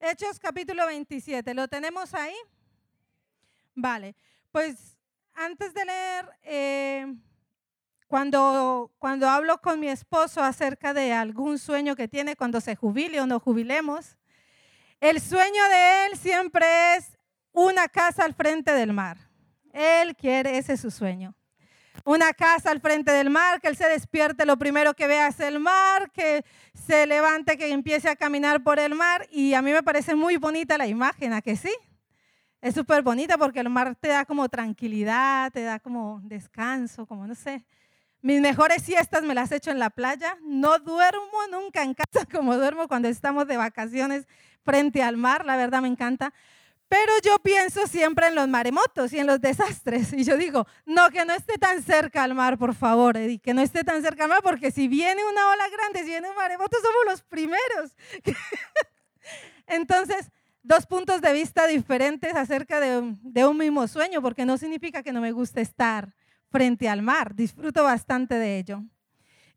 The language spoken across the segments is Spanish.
Hechos capítulo 27, ¿lo tenemos ahí? Vale, pues antes de leer, eh, cuando, cuando hablo con mi esposo acerca de algún sueño que tiene cuando se jubile o no jubilemos, el sueño de él siempre es una casa al frente del mar. Él quiere, ese es su sueño una casa al frente del mar, que él se despierte, lo primero que vea es el mar, que se levante, que empiece a caminar por el mar. Y a mí me parece muy bonita la imagen, ¿a que sí? Es súper bonita porque el mar te da como tranquilidad, te da como descanso, como no sé. Mis mejores siestas me las he hecho en la playa. No duermo nunca en casa como duermo cuando estamos de vacaciones frente al mar. La verdad me encanta. Pero yo pienso siempre en los maremotos y en los desastres. Y yo digo, no, que no esté tan cerca al mar, por favor, Eddie, que no esté tan cerca al mar, porque si viene una ola grande, si viene un maremoto, somos los primeros. Entonces, dos puntos de vista diferentes acerca de, de un mismo sueño, porque no significa que no me guste estar frente al mar. Disfruto bastante de ello.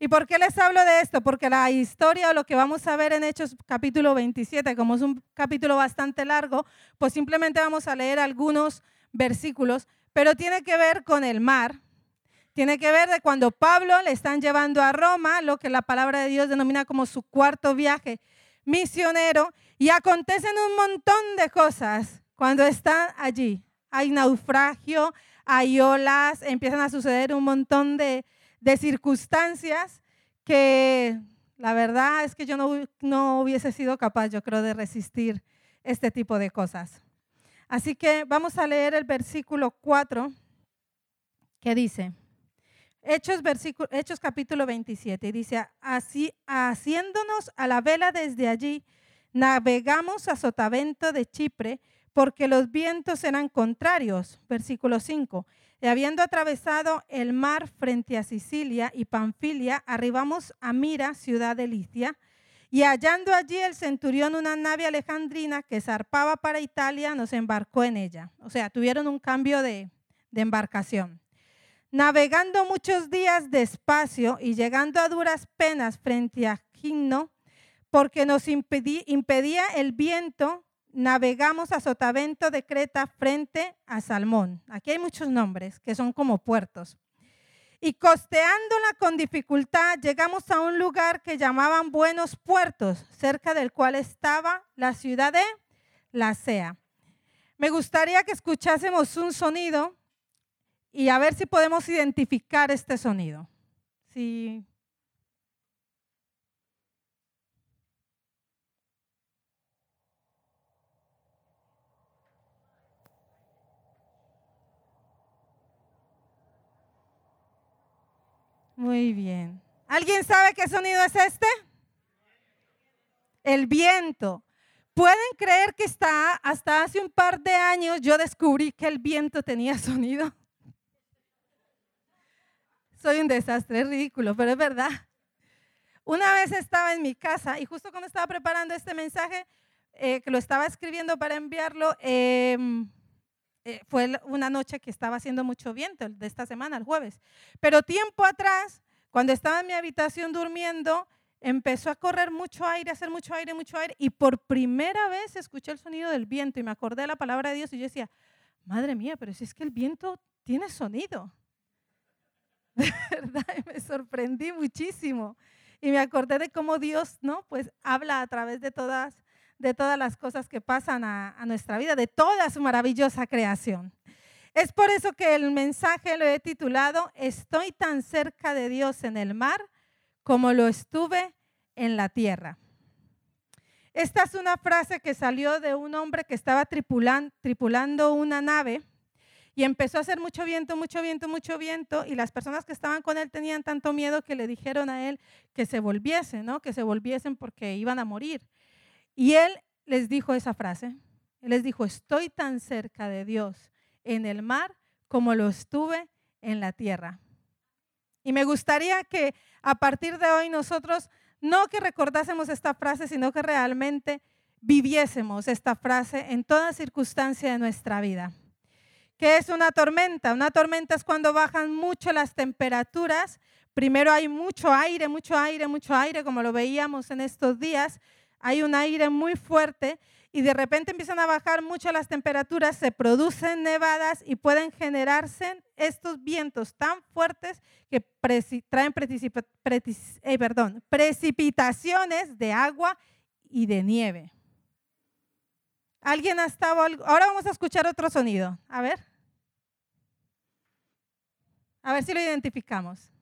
¿Y por qué les hablo de esto? Porque la historia o lo que vamos a ver en Hechos capítulo 27, como es un capítulo bastante largo, pues simplemente vamos a leer algunos versículos, pero tiene que ver con el mar. Tiene que ver de cuando Pablo le están llevando a Roma, lo que la palabra de Dios denomina como su cuarto viaje misionero, y acontecen un montón de cosas cuando están allí. Hay naufragio, hay olas, empiezan a suceder un montón de, de circunstancias que la verdad es que yo no, no hubiese sido capaz, yo creo, de resistir este tipo de cosas. Así que vamos a leer el versículo 4 que dice, Hechos, versículo, Hechos capítulo 27, y dice, así, haciéndonos a la vela desde allí, navegamos a Sotavento de Chipre, porque los vientos eran contrarios. Versículo 5. Y habiendo atravesado el mar frente a Sicilia y Panfilia, arribamos a Mira, ciudad de Licia, y hallando allí el centurión una nave alejandrina que zarpaba para Italia, nos embarcó en ella. O sea, tuvieron un cambio de, embarcación. Navegando muchos días despacio y llegando a duras penas frente a Gimno, porque nos impedía el viento, navegamos a Sotavento de Creta frente a Salmón. Aquí hay muchos nombres que son como puertos. Y costeándola con dificultad, llegamos a un lugar que llamaban Buenos Puertos, cerca del cual estaba la ciudad de La Sea. Me gustaría que escuchásemos un sonido y a ver si podemos identificar este sonido. Si Muy bien. ¿Alguien sabe qué sonido es este? El viento. ¿Pueden creer que está, hasta hace un par de años yo descubrí que el viento tenía sonido? Soy un desastre, es ridículo, pero es verdad. Una vez estaba en mi casa y justo cuando estaba preparando este mensaje, eh, que lo estaba escribiendo para enviarlo, em, eh, fue una noche que estaba haciendo mucho viento, de esta semana, el jueves. Pero tiempo atrás, cuando estaba en mi habitación durmiendo, empezó a correr mucho aire, a hacer mucho aire, mucho aire, y por primera vez escuché el sonido del viento y me acordé de la palabra de Dios y yo decía, madre mía, pero si es que el viento tiene sonido. De verdad, me sorprendí muchísimo. Y me acordé de cómo Dios, ¿no? Pues habla a través de todas de todas las cosas que pasan a, nuestra vida, de toda su maravillosa creación. Es por eso que el mensaje lo he titulado, Estoy tan cerca de Dios en el mar como lo estuve en la tierra. Esta es una frase que salió de un hombre que estaba tripulando una nave y empezó a hacer mucho viento, mucho viento, mucho viento y las personas que estaban con él tenían tanto miedo que le dijeron a él que se volviesen, ¿no? Que se volviesen porque iban a morir. Y él les dijo esa frase. Él les dijo, estoy tan cerca de Dios en el mar como lo estuve en la tierra. Y me gustaría que a partir de hoy nosotros no que recordásemos esta frase, sino que realmente viviésemos esta frase en toda circunstancia de nuestra vida. ¿Qué es una tormenta? Una tormenta es cuando bajan mucho las temperaturas. Primero hay mucho aire, mucho aire, mucho aire, como lo veíamos en estos días, hay un aire muy fuerte y de repente empiezan a bajar mucho las temperaturas, se producen nevadas y pueden generarse estos vientos tan fuertes que traen eh, precipitaciones de agua y de nieve. ¿Alguien ha estado? Ahora vamos a escuchar otro sonido. A ver. A ver si lo identificamos.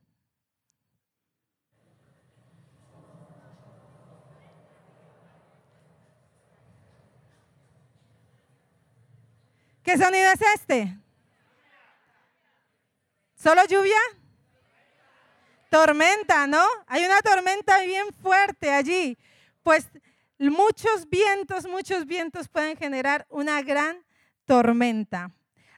¿Qué sonido es este? ¿Solo lluvia? Tormenta, ¿no? Hay una tormenta bien fuerte allí. Pues muchos vientos, muchos vientos pueden generar una gran tormenta.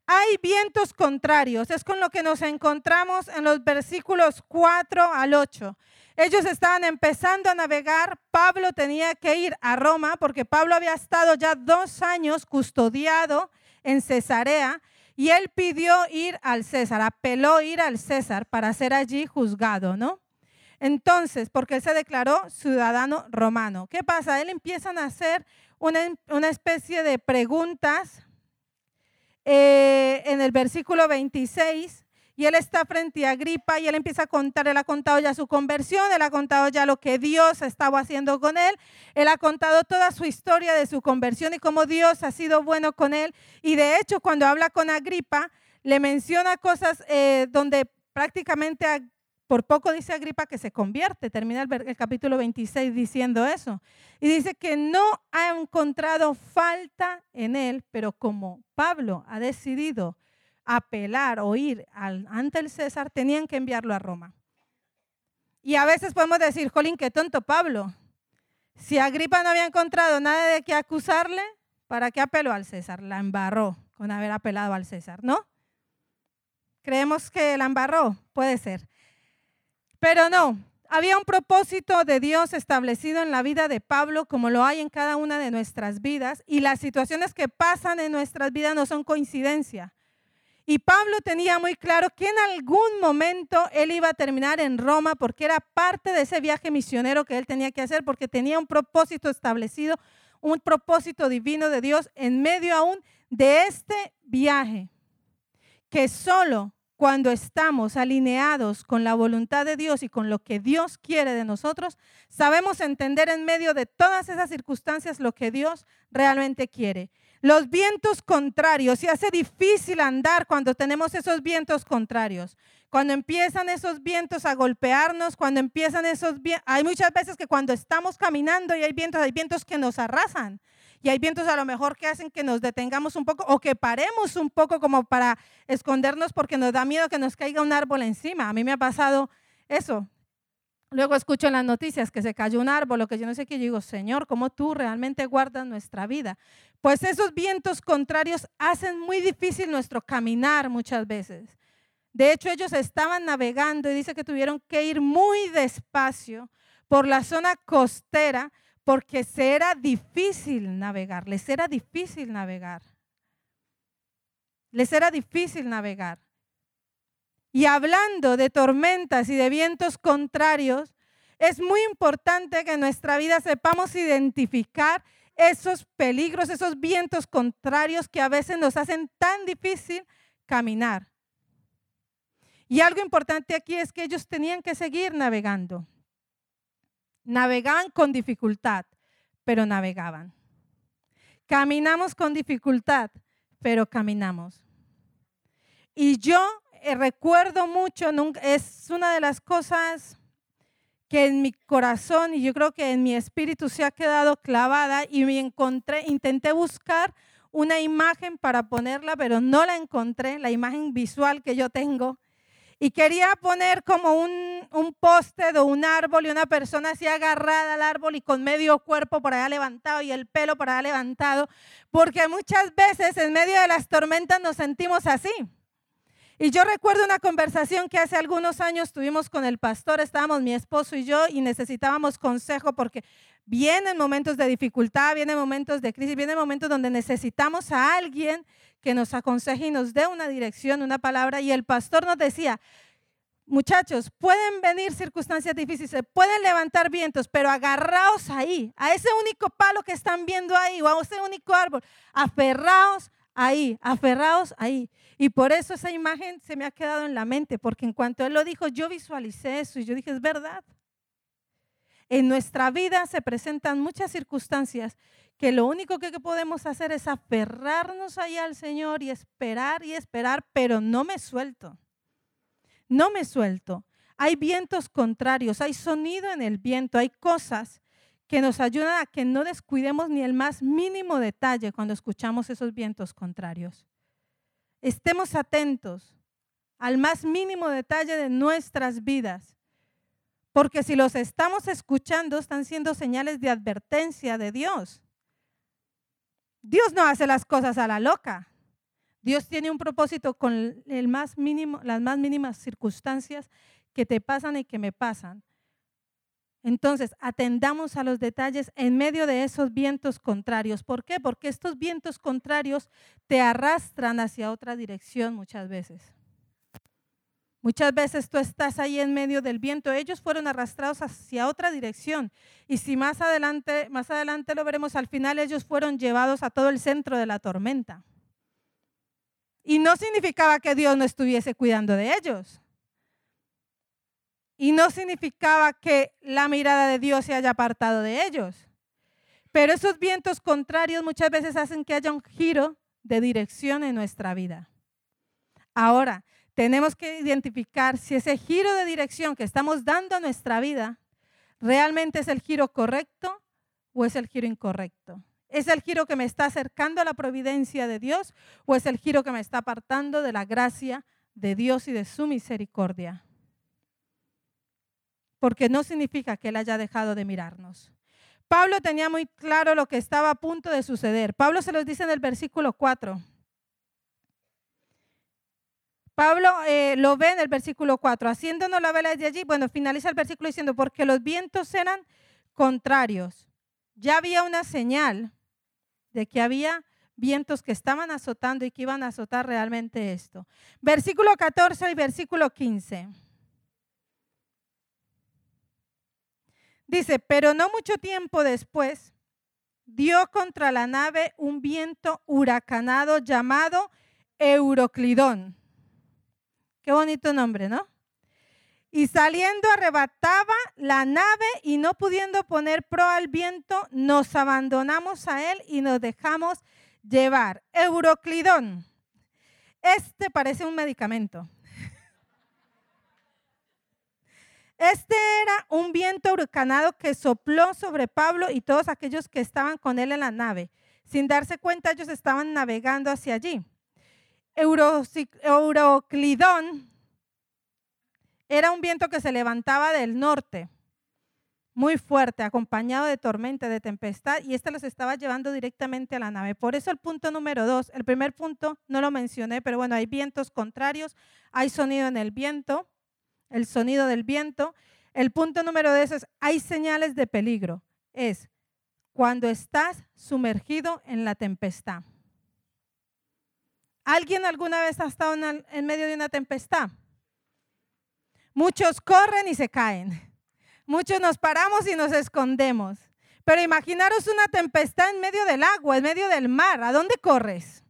Hay vientos contrarios, es con lo que nos encontramos en los versículos 4 al 8. Ellos estaban empezando a navegar, Pablo tenía que ir a Roma porque Pablo había estado ya dos años custodiado en Cesarea y él pidió ir al César, apeló ir al César para ser allí juzgado, ¿no? Entonces, porque él se declaró ciudadano romano. ¿Qué pasa? Él empiezan a hacer una, especie de preguntas eh, en el versículo 26 y él está frente a Agripa y él empieza a contar, él ha contado ya su conversión, él ha contado ya lo que Dios estaba haciendo con él, él ha contado toda su historia de su conversión y cómo Dios ha sido bueno con él. Y de hecho, cuando habla con Agripa, le menciona cosas eh, donde prácticamente por poco dice Agripa que se convierte, termina el, el, capítulo 26 diciendo eso. Y dice que no ha encontrado falta en él, pero como Pablo ha decidido apelar o ir ante el César, tenían que enviarlo a Roma. Y a veces podemos decir, Jolín, qué tonto Pablo. Si Agripa no había encontrado nada de qué acusarle, ¿para qué apeló al César? La embarró con haber apelado al César, ¿no? Creemos que la embarró, puede ser. Pero no, había un propósito de Dios establecido en la vida de Pablo, como lo hay en cada una de nuestras vidas, y las situaciones que pasan en nuestras vidas no son coincidencia. Y Pablo tenía muy claro que en algún momento él iba a terminar en Roma porque era parte de ese viaje misionero que él tenía que hacer, porque tenía un propósito establecido, un propósito divino de Dios en medio aún de este viaje, que solo cuando estamos alineados con la voluntad de Dios y con lo que Dios quiere de nosotros, sabemos entender en medio de todas esas circunstancias lo que Dios realmente quiere. Los vientos contrarios, y hace difícil andar cuando tenemos esos vientos contrarios. Cuando empiezan esos vientos a golpearnos, cuando empiezan esos vientos, hay muchas veces que cuando estamos caminando y hay vientos, hay vientos que nos arrasan. Y hay vientos a lo mejor que hacen que nos detengamos un poco o que paremos un poco como para escondernos porque nos da miedo que nos caiga un árbol encima. A mí me ha pasado eso. Luego escucho las noticias que se cayó un árbol o que yo no sé qué, yo digo, Señor, ¿cómo tú realmente guardas nuestra vida? Pues esos vientos contrarios hacen muy difícil nuestro caminar muchas veces. De hecho, ellos estaban navegando y dice que tuvieron que ir muy despacio por la zona costera porque se era difícil navegar, les era difícil navegar. Les era difícil navegar. Y hablando de tormentas y de vientos contrarios, es muy importante que en nuestra vida sepamos identificar esos peligros, esos vientos contrarios que a veces nos hacen tan difícil caminar. Y algo importante aquí es que ellos tenían que seguir navegando. Navegaban con dificultad, pero navegaban. Caminamos con dificultad, pero caminamos. Y yo eh, recuerdo mucho, es una de las cosas que en mi corazón y yo creo que en mi espíritu se ha quedado clavada y me encontré, intenté buscar una imagen para ponerla, pero no la encontré, la imagen visual que yo tengo. Y quería poner como un, un poste de un árbol y una persona así agarrada al árbol y con medio cuerpo por allá levantado y el pelo por allá levantado, porque muchas veces en medio de las tormentas nos sentimos así. Y yo recuerdo una conversación que hace algunos años tuvimos con el pastor, estábamos mi esposo y yo y necesitábamos consejo porque vienen momentos de dificultad, vienen momentos de crisis, vienen momentos donde necesitamos a alguien que nos aconseje y nos dé una dirección, una palabra. Y el pastor nos decía, Muchachos, pueden venir circunstancias difíciles, pueden levantar vientos, pero agarraos ahí, a ese único palo que están viendo ahí, o a ese único árbol, aferraos ahí, aferraos ahí. Y por eso esa imagen se me ha quedado en la mente, porque en cuanto él lo dijo, yo visualicé eso y yo dije, es verdad. En nuestra vida se presentan muchas circunstancias que lo único que podemos hacer es aferrarnos ahí al Señor y esperar y esperar, pero no me suelto. No me suelto. Hay vientos contrarios, hay sonido en el viento, hay cosas que nos ayudan a que no descuidemos ni el más mínimo detalle cuando escuchamos esos vientos contrarios. Estemos atentos al más mínimo detalle de nuestras vidas, porque si los estamos escuchando están siendo señales de advertencia de Dios. Dios no hace las cosas a la loca. Dios tiene un propósito con el más mínimo, las más mínimas circunstancias que te pasan y que me pasan. Entonces, atendamos a los detalles en medio de esos vientos contrarios. ¿Por qué? Porque estos vientos contrarios te arrastran hacia otra dirección muchas veces. Muchas veces tú estás ahí en medio del viento. Ellos fueron arrastrados hacia otra dirección. Y si más adelante, más adelante lo veremos, al final ellos fueron llevados a todo el centro de la tormenta. Y no significaba que Dios no estuviese cuidando de ellos. Y no significaba que la mirada de Dios se haya apartado de ellos. Pero esos vientos contrarios muchas veces hacen que haya un giro de dirección en nuestra vida. Ahora, tenemos que identificar si ese giro de dirección que estamos dando a nuestra vida realmente es el giro correcto o es el giro incorrecto. ¿Es el giro que me está acercando a la providencia de Dios o es el giro que me está apartando de la gracia de Dios y de su misericordia? Porque no significa que Él haya dejado de mirarnos. Pablo tenía muy claro lo que estaba a punto de suceder. Pablo se los dice en el versículo 4. Pablo eh, lo ve en el versículo 4, haciéndonos la vela desde allí. Bueno, finaliza el versículo diciendo, porque los vientos eran contrarios. Ya había una señal de que había vientos que estaban azotando y que iban a azotar realmente esto. Versículo 14 y versículo 15. Dice, pero no mucho tiempo después dio contra la nave un viento huracanado llamado Euroclidón. Qué bonito nombre, ¿no? Y saliendo arrebataba la nave y no pudiendo poner pro al viento, nos abandonamos a él y nos dejamos llevar. Euroclidón. Este parece un medicamento. Este era un viento huracanado que sopló sobre Pablo y todos aquellos que estaban con él en la nave. Sin darse cuenta, ellos estaban navegando hacia allí. Euroclidón era un viento que se levantaba del norte, muy fuerte, acompañado de tormenta, de tempestad, y este los estaba llevando directamente a la nave. Por eso el punto número dos, el primer punto no lo mencioné, pero bueno, hay vientos contrarios, hay sonido en el viento, el sonido del viento. El punto número dos es, hay señales de peligro. Es cuando estás sumergido en la tempestad. ¿Alguien alguna vez ha estado en medio de una tempestad? Muchos corren y se caen. Muchos nos paramos y nos escondemos. Pero imaginaros una tempestad en medio del agua, en medio del mar. ¿A dónde corres?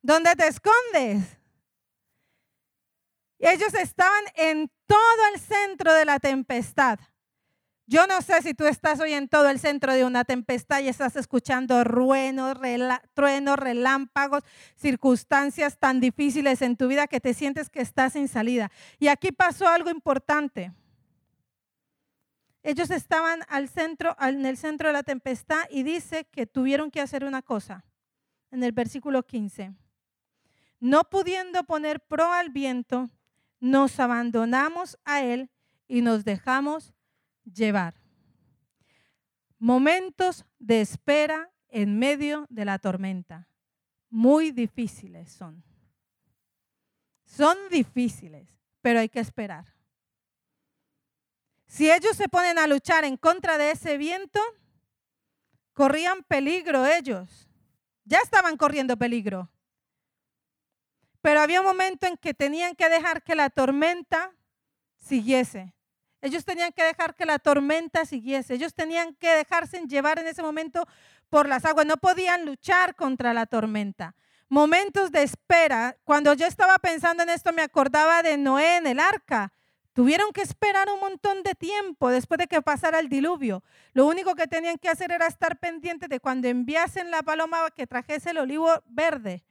¿Dónde te escondes? Ellos estaban en todo el centro de la tempestad. Yo no sé si tú estás hoy en todo el centro de una tempestad y estás escuchando ruenos, truenos, relámpagos, circunstancias tan difíciles en tu vida que te sientes que estás sin salida. Y aquí pasó algo importante. Ellos estaban al centro, en el centro de la tempestad y dice que tuvieron que hacer una cosa en el versículo 15. No pudiendo poner pro al viento, nos abandonamos a él y nos dejamos llevar. Momentos de espera en medio de la tormenta. Muy difíciles son. Son difíciles, pero hay que esperar. Si ellos se ponen a luchar en contra de ese viento, corrían peligro ellos. Ya estaban corriendo peligro. Pero había un momento en que tenían que dejar que la tormenta siguiese. Ellos tenían que dejar que la tormenta siguiese. Ellos tenían que dejarse llevar en ese momento por las aguas. No podían luchar contra la tormenta. Momentos de espera. Cuando yo estaba pensando en esto, me acordaba de Noé en el arca. Tuvieron que esperar un montón de tiempo después de que pasara el diluvio. Lo único que tenían que hacer era estar pendientes de cuando enviasen la paloma que trajese el olivo verde.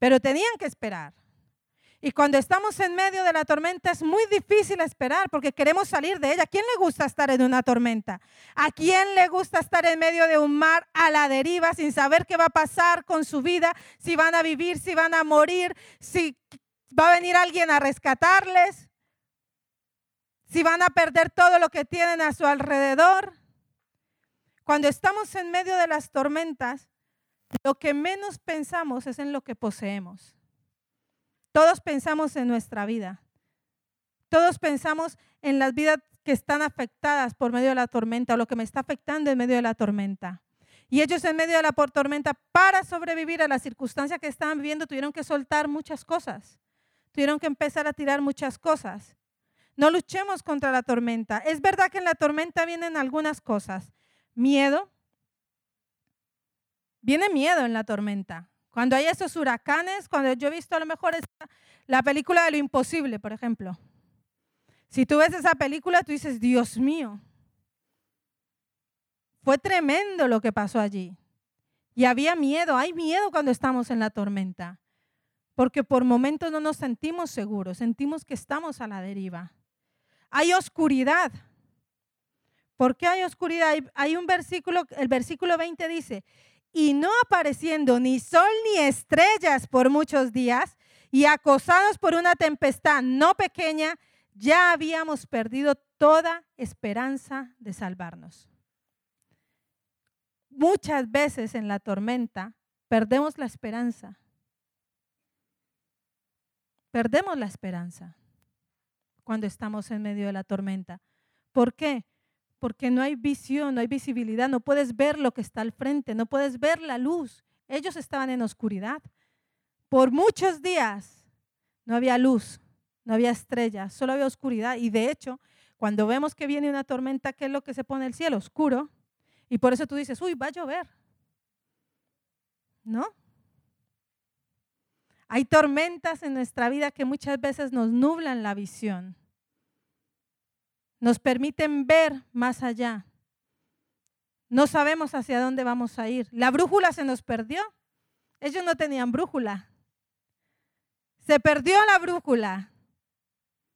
Pero tenían que esperar. Y cuando estamos en medio de la tormenta es muy difícil esperar porque queremos salir de ella. ¿A quién le gusta estar en una tormenta? ¿A quién le gusta estar en medio de un mar a la deriva sin saber qué va a pasar con su vida, si van a vivir, si van a morir, si va a venir alguien a rescatarles, si van a perder todo lo que tienen a su alrededor? Cuando estamos en medio de las tormentas, lo que menos pensamos es en lo que poseemos. Todos pensamos en nuestra vida. Todos pensamos en las vidas que están afectadas por medio de la tormenta o lo que me está afectando en medio de la tormenta. Y ellos en medio de la tormenta, para sobrevivir a la circunstancia que estaban viviendo, tuvieron que soltar muchas cosas. Tuvieron que empezar a tirar muchas cosas. No luchemos contra la tormenta. Es verdad que en la tormenta vienen algunas cosas. Miedo. Viene miedo en la tormenta. Cuando hay esos huracanes, cuando yo he visto a lo mejor la película de lo imposible, por ejemplo. Si tú ves esa película, tú dices, Dios mío, fue tremendo lo que pasó allí. Y había miedo, hay miedo cuando estamos en la tormenta, porque por momentos no nos sentimos seguros, sentimos que estamos a la deriva. Hay oscuridad. ¿Por qué hay oscuridad? Hay, un versículo, el versículo 20 dice, y no apareciendo ni sol ni estrellas por muchos días, y acosados por una tempestad no pequeña, ya habíamos perdido toda esperanza de salvarnos. Muchas veces en la tormenta perdemos la esperanza. Perdemos la esperanza cuando estamos en medio de la tormenta. ¿Por qué? Porque no hay visión, no hay visibilidad, no puedes ver lo que está al frente, no puedes ver la luz. Ellos estaban en oscuridad. Por muchos días no había luz, no había estrellas, solo había oscuridad. Y de hecho, cuando vemos que viene una tormenta, ¿qué es lo que se pone el cielo? Oscuro. Y por eso tú dices, uy, va a llover. ¿No? Hay tormentas en nuestra vida que muchas veces nos nublan la visión nos permiten ver más allá. No sabemos hacia dónde vamos a ir. La brújula se nos perdió. Ellos no tenían brújula. Se perdió la brújula.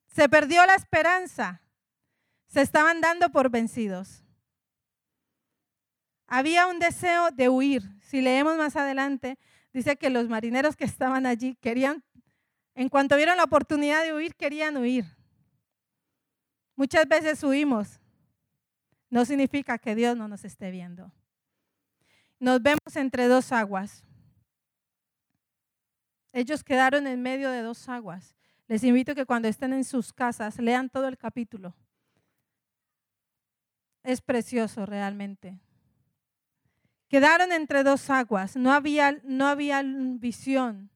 Se perdió la esperanza. Se estaban dando por vencidos. Había un deseo de huir. Si leemos más adelante, dice que los marineros que estaban allí querían, en cuanto vieron la oportunidad de huir, querían huir. Muchas veces huimos. No significa que Dios no nos esté viendo. Nos vemos entre dos aguas. Ellos quedaron en medio de dos aguas. Les invito a que cuando estén en sus casas lean todo el capítulo. Es precioso realmente. Quedaron entre dos aguas. No había, no había visión.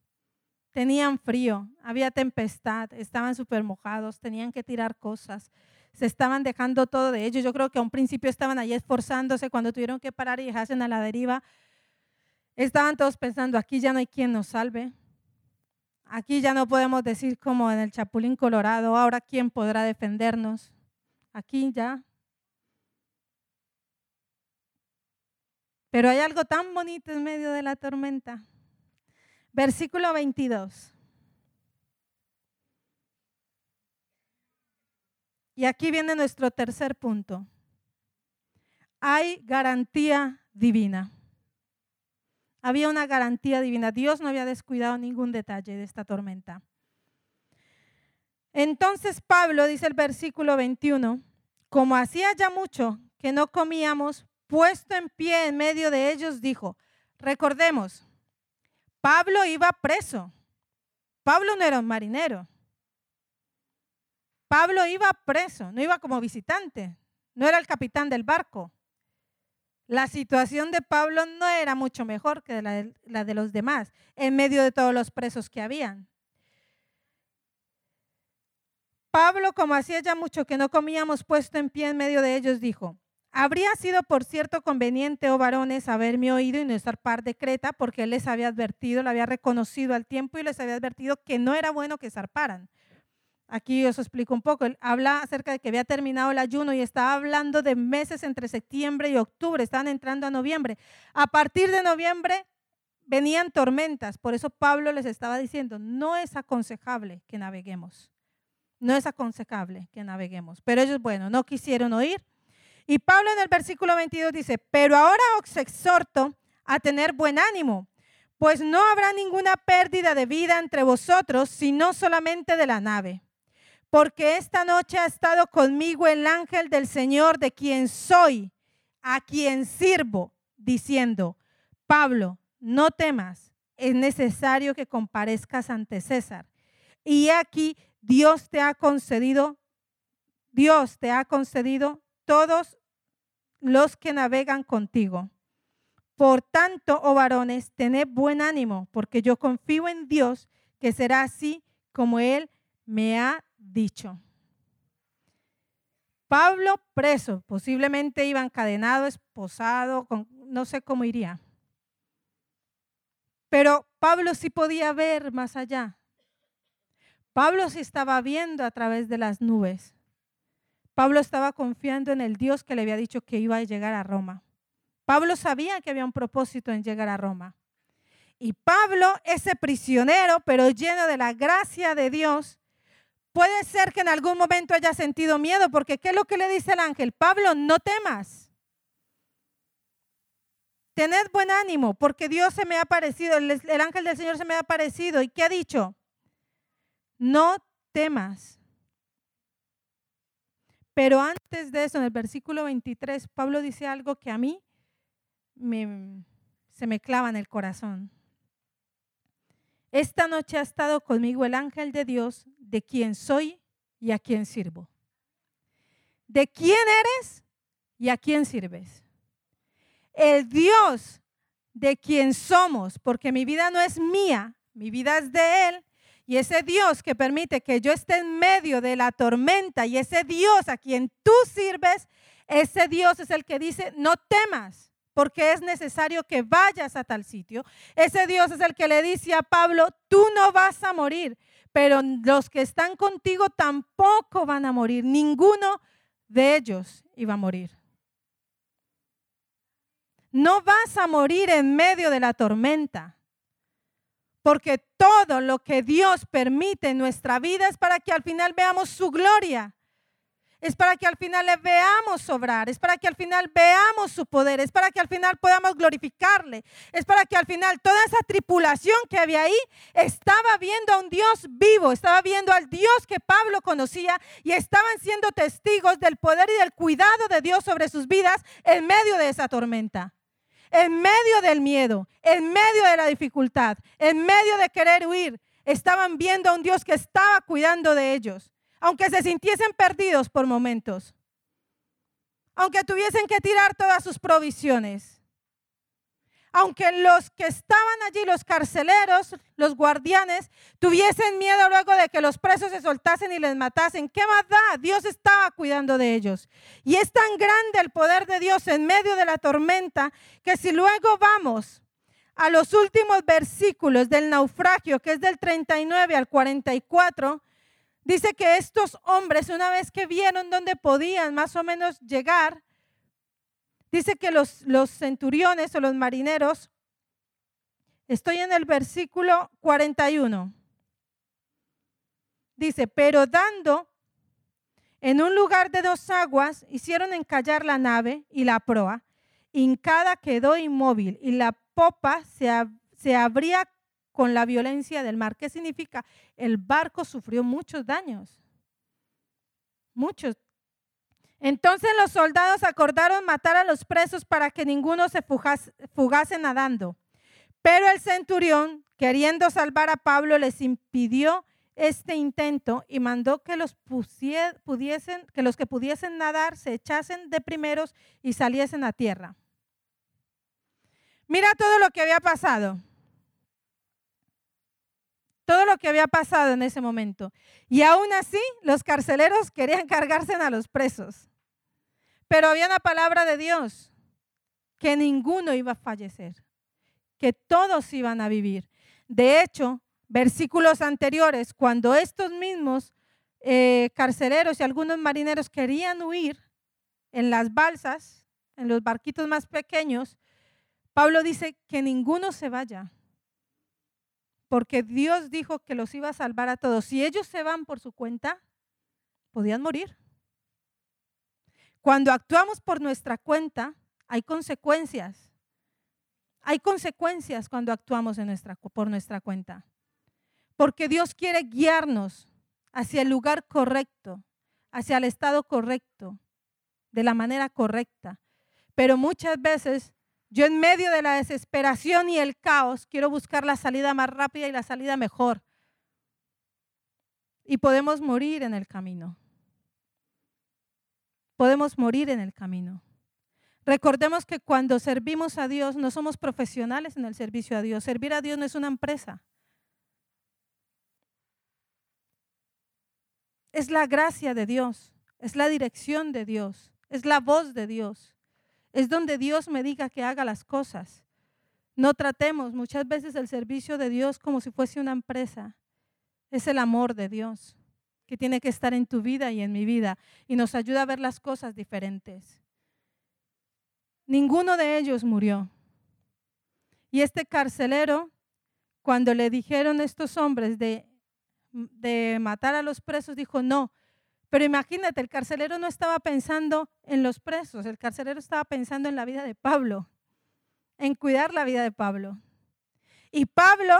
Tenían frío, había tempestad, estaban súper mojados, tenían que tirar cosas, se estaban dejando todo de ellos. Yo creo que a un principio estaban allí esforzándose cuando tuvieron que parar y dejarse a la deriva. Estaban todos pensando, aquí ya no hay quien nos salve. Aquí ya no podemos decir como en el Chapulín Colorado, ahora quién podrá defendernos. Aquí ya. Pero hay algo tan bonito en medio de la tormenta. Versículo 22. Y aquí viene nuestro tercer punto. Hay garantía divina. Había una garantía divina. Dios no había descuidado ningún detalle de esta tormenta. Entonces Pablo dice el versículo 21, como hacía ya mucho que no comíamos, puesto en pie en medio de ellos, dijo, recordemos, Pablo iba preso. Pablo no era un marinero. Pablo iba preso, no iba como visitante, no era el capitán del barco. La situación de Pablo no era mucho mejor que la de, los demás, en medio de todos los presos que habían. Pablo, como hacía ya mucho que no comíamos puesto en pie en medio de ellos, dijo, Habría sido, por cierto, conveniente, oh varones, haberme oído y no estar par de Creta, porque él les había advertido, lo había reconocido al tiempo y les había advertido que no era bueno que zarparan. Aquí os explico un poco. Él habla acerca de que había terminado el ayuno y estaba hablando de meses entre septiembre y octubre. Estaban entrando a noviembre. A partir de noviembre venían tormentas. Por eso Pablo les estaba diciendo, no es aconsejable que naveguemos. No es aconsejable que naveguemos. Pero ellos, bueno, no quisieron oír y Pablo en el versículo 22 dice, pero ahora os exhorto a tener buen ánimo, pues no habrá ninguna pérdida de vida entre vosotros, sino solamente de la nave. Porque esta noche ha estado conmigo el ángel del Señor, de quien soy, a quien sirvo, diciendo, Pablo, no temas, es necesario que comparezcas ante César. Y aquí Dios te ha concedido, Dios te ha concedido todos los que navegan contigo. Por tanto, oh varones, tened buen ánimo, porque yo confío en Dios que será así como Él me ha dicho. Pablo preso, posiblemente iba encadenado, esposado, no sé cómo iría. Pero Pablo sí podía ver más allá. Pablo sí estaba viendo a través de las nubes. Pablo estaba confiando en el Dios que le había dicho que iba a llegar a Roma. Pablo sabía que había un propósito en llegar a Roma. Y Pablo, ese prisionero, pero lleno de la gracia de Dios, puede ser que en algún momento haya sentido miedo, porque ¿qué es lo que le dice el ángel? Pablo, no temas. Tened buen ánimo, porque Dios se me ha aparecido, el, el ángel del Señor se me ha aparecido. ¿Y qué ha dicho? No temas. Pero antes de eso, en el versículo 23, Pablo dice algo que a mí se me clava en el corazón. Esta noche ha estado conmigo el ángel de Dios, de quien soy y a quien sirvo. ¿De quién eres y a quién sirves? El Dios de quien somos, porque mi vida no es mía, mi vida es de Él, y ese Dios que permite que yo esté en medio de la tormenta y ese Dios a quien tú sirves, ese Dios es el que dice, no temas, porque es necesario que vayas a tal sitio. Ese Dios es el que le dice a Pablo, tú no vas a morir, pero los que están contigo tampoco van a morir. Ninguno de ellos iba a morir. No vas a morir en medio de la tormenta. Porque todo lo que Dios permite en nuestra vida es para que al final veamos su gloria. Es para que al final le veamos sobrar, es para que al final veamos su poder, es para que al final podamos glorificarle, es para que al final toda esa tripulación que había ahí estaba viendo a un Dios vivo, estaba viendo al Dios que Pablo conocía y estaban siendo testigos del poder y del cuidado de Dios sobre sus vidas en medio de esa tormenta en medio del miedo, en medio de la dificultad, en medio de querer huir, estaban viendo a un Dios que estaba cuidando de ellos, aunque se sintiesen perdidos por momentos, aunque tuviesen que tirar todas sus provisiones aunque los que estaban allí, los carceleros, los guardianes, tuviesen miedo luego de que los presos se soltasen y les matasen, ¿qué más da? Dios estaba cuidando de ellos. Y es tan grande el poder de Dios en medio de la tormenta que si luego vamos a los últimos versículos del naufragio, que es del 39 al 44, dice que estos hombres, una vez que vieron dónde podían más o menos llegar, Dice que los, centuriones o los marineros, estoy en el versículo 41. Dice, pero dando en un lugar de dos aguas, hicieron encallar la nave y la proa. Hincada quedó inmóvil y la popa se, se abría con la violencia del mar. ¿Qué significa? El barco sufrió muchos daños. Muchos. Entonces los soldados acordaron matar a los presos para que ninguno se fugase, nadando. Pero el centurión, queriendo salvar a Pablo, les impidió este intento y mandó que los, que los que pudiesen nadar se echasen de primeros y saliesen a tierra. Mira todo lo que había pasado. Todo lo que había pasado en ese momento. Y aún así, los carceleros querían cargarse a los presos. Pero había una palabra de Dios, que ninguno iba a fallecer, que todos iban a vivir. De hecho, versículos anteriores, cuando estos mismos eh, carceleros y algunos marineros querían huir en las balsas, en los barquitos más pequeños, Pablo dice que ninguno se vaya, porque Dios dijo que los iba a salvar a todos. Si ellos se van por su cuenta, podían morir. Cuando actuamos por nuestra cuenta, hay consecuencias. Hay consecuencias cuando actuamos por nuestra cuenta. Porque Dios quiere guiarnos hacia el lugar correcto, hacia el estado correcto, de la manera correcta. Pero muchas veces yo en medio de la desesperación y el caos quiero buscar la salida más rápida y la salida mejor. Y podemos morir en el camino. Podemos morir en el camino. Recordemos que cuando servimos a Dios no somos profesionales en el servicio a Dios. Servir a Dios no es una empresa. Es la gracia de Dios, es la dirección de Dios, es la voz de Dios. Es donde Dios me diga que haga las cosas. No tratemos muchas veces el servicio de Dios como si fuese una empresa. Es el amor de Dios que tiene que estar en tu vida y en mi vida y nos ayuda a ver las cosas diferentes. Ninguno de ellos murió. Y este carcelero, cuando le dijeron estos hombres de de matar a los presos, dijo no. Pero imagínate, el carcelero no estaba pensando en los presos, el carcelero estaba pensando en la vida de Pablo, en cuidar la vida de Pablo. Y Pablo,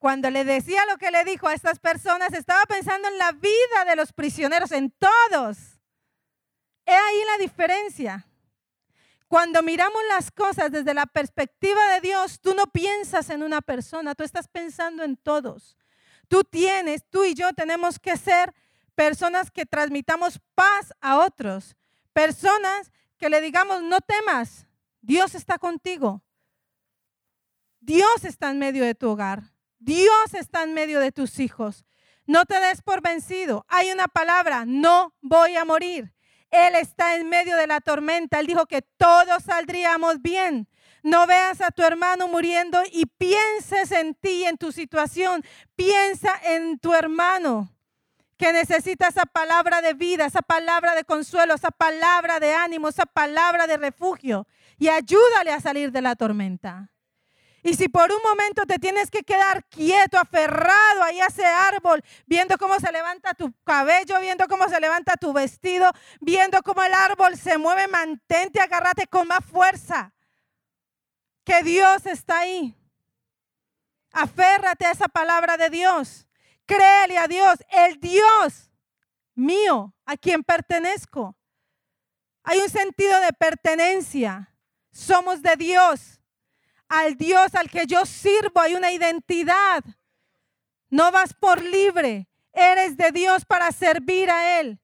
cuando le decía lo que le dijo a estas personas, estaba pensando en la vida de los prisioneros, en todos. He ahí la diferencia. Cuando miramos las cosas desde la perspectiva de Dios, tú no piensas en una persona, tú estás pensando en todos. Tú tienes, tú y yo tenemos que ser personas que transmitamos paz a otros, personas que le digamos, no temas, Dios está contigo. Dios está en medio de tu hogar. Dios está en medio de tus hijos. No te des por vencido. Hay una palabra, no voy a morir. Él está en medio de la tormenta. Él dijo que todos saldríamos bien. No veas a tu hermano muriendo y pienses en ti, en tu situación. Piensa en tu hermano que necesita esa palabra de vida, esa palabra de consuelo, esa palabra de ánimo, esa palabra de refugio. Y ayúdale a salir de la tormenta. Y si por un momento te tienes que quedar quieto, aferrado ahí a ese árbol, viendo cómo se levanta tu cabello, viendo cómo se levanta tu vestido, viendo cómo el árbol se mueve, mantente, agárrate con más fuerza que Dios está ahí. Aférrate a esa palabra de Dios. Créele a Dios, el Dios mío, a quien pertenezco. Hay un sentido de pertenencia. Somos de Dios. Al Dios al que yo sirvo hay una identidad. No vas por libre. Eres de Dios para servir a Él.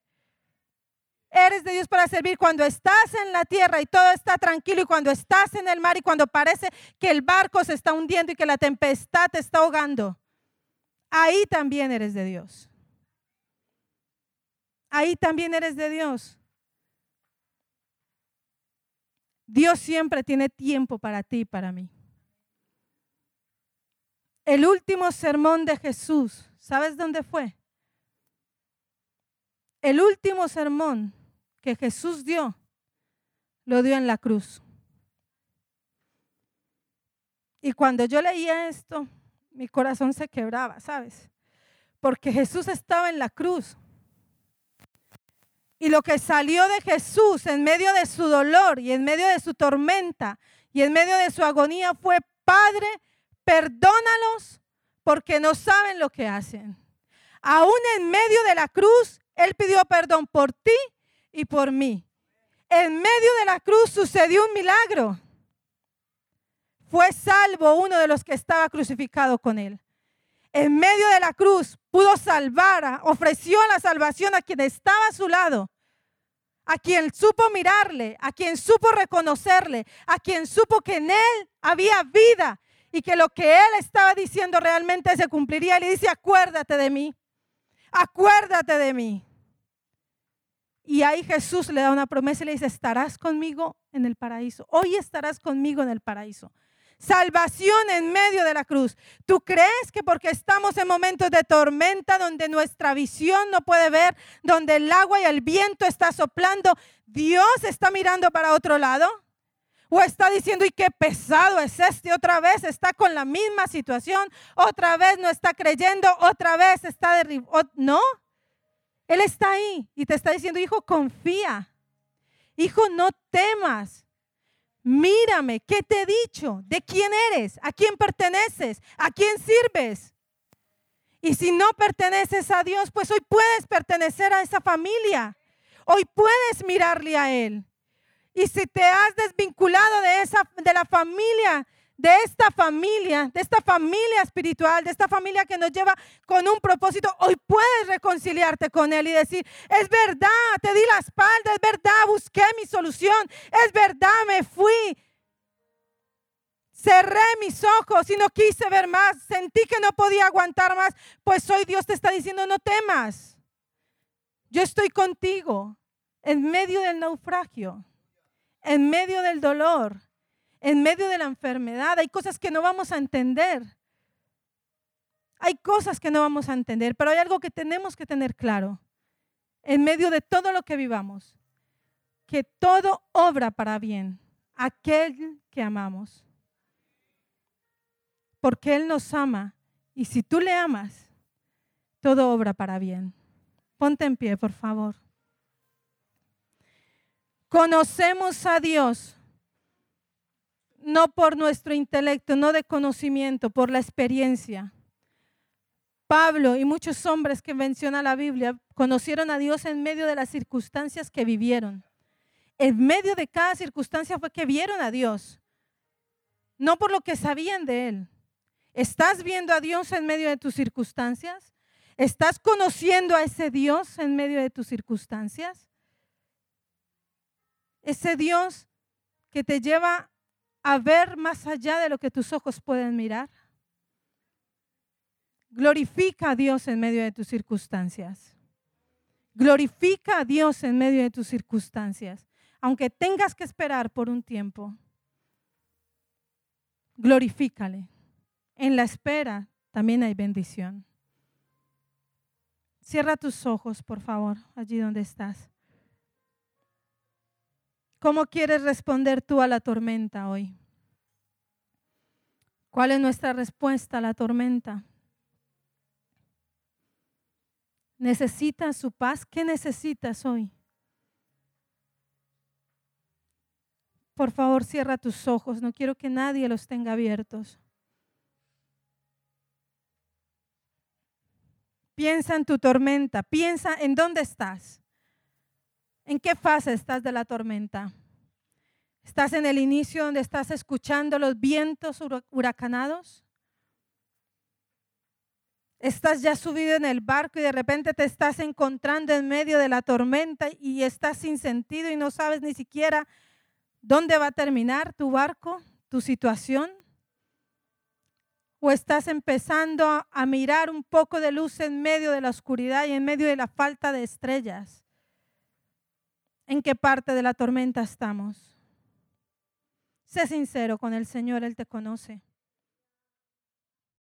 Eres de Dios para servir cuando estás en la tierra y todo está tranquilo y cuando estás en el mar y cuando parece que el barco se está hundiendo y que la tempestad te está ahogando. Ahí también eres de Dios. Ahí también eres de Dios. Dios siempre tiene tiempo para ti y para mí. El último sermón de Jesús, ¿sabes dónde fue? El último sermón que Jesús dio, lo dio en la cruz. Y cuando yo leía esto, mi corazón se quebraba, ¿sabes? Porque Jesús estaba en la cruz. Y lo que salió de Jesús en medio de su dolor y en medio de su tormenta y en medio de su agonía fue, Padre, perdónalos porque no saben lo que hacen. Aún en medio de la cruz, él pidió perdón por ti y por mí. En medio de la cruz sucedió un milagro. Fue salvo uno de los que estaba crucificado con él. En medio de la cruz pudo salvar, ofreció la salvación a quien estaba a su lado, a quien supo mirarle, a quien supo reconocerle, a quien supo que en él había vida y que lo que él estaba diciendo realmente se cumpliría. Le dice, acuérdate de mí, acuérdate de mí. Y ahí Jesús le da una promesa y le dice, estarás conmigo en el paraíso. Hoy estarás conmigo en el paraíso. Salvación en medio de la cruz. ¿Tú crees que porque estamos en momentos de tormenta donde nuestra visión no puede ver, donde el agua y el viento está soplando, Dios está mirando para otro lado? ¿O está diciendo, y qué pesado es este? Otra vez está con la misma situación, otra vez no está creyendo, otra vez está derribado. No, Él está ahí y te está diciendo, hijo, confía. Hijo, no temas mírame, ¿qué te he dicho? ¿De quién eres? ¿A quién perteneces? ¿A quién sirves? Y si no perteneces a Dios, pues hoy puedes pertenecer a esa familia. Hoy puedes mirarle a Él. Y si te has desvinculado de, esa, de la familia de esta familia, de esta familia espiritual, de esta familia que nos lleva con un propósito, hoy puedes reconciliarte con Él y decir, es verdad, te di la espalda, es verdad, busqué mi solución, es verdad, me fui. Cerré mis ojos y no quise ver más, sentí que no podía aguantar más, pues hoy Dios te está diciendo, no temas, yo estoy contigo en medio del naufragio, en medio del dolor en medio de la enfermedad. Hay cosas que no vamos a entender. Hay cosas que no vamos a entender, pero hay algo que tenemos que tener claro. En medio de todo lo que vivamos, que todo obra para bien, aquel que amamos. Porque Él nos ama y si tú le amas, todo obra para bien. Ponte en pie, por favor. Conocemos a Dios no por nuestro intelecto, no de conocimiento, por la experiencia. Pablo y muchos hombres que menciona la Biblia conocieron a Dios en medio de las circunstancias que vivieron. En medio de cada circunstancia fue que vieron a Dios, no por lo que sabían de Él. ¿Estás viendo a Dios en medio de tus circunstancias? ¿Estás conociendo a ese Dios en medio de tus circunstancias? Ese Dios que te lleva a ver más allá de lo que tus ojos pueden mirar. Glorifica a Dios en medio de tus circunstancias. Glorifica a Dios en medio de tus circunstancias, aunque tengas que esperar por un tiempo. Glorifícale. En la espera también hay bendición. Cierra tus ojos, por favor, allí donde estás. ¿Cómo quieres responder tú a la tormenta hoy? ¿Cuál es nuestra respuesta a la tormenta? ¿Necesitas su paz? ¿Qué necesitas hoy? Por favor, cierra tus ojos. No quiero que nadie los tenga abiertos. Piensa en tu tormenta. Piensa en dónde estás. ¿En qué fase estás de la tormenta? ¿Estás en el inicio donde estás escuchando los vientos huracanados? Estás ya subido en el barco y de repente te estás encontrando en medio de la tormenta y estás sin sentido y no sabes ni siquiera dónde va a terminar tu barco, tu situación. O estás empezando a mirar un poco de luz en medio de la oscuridad y en medio de la falta de estrellas en qué parte de la tormenta estamos. Sé sincero con el Señor, Él te conoce.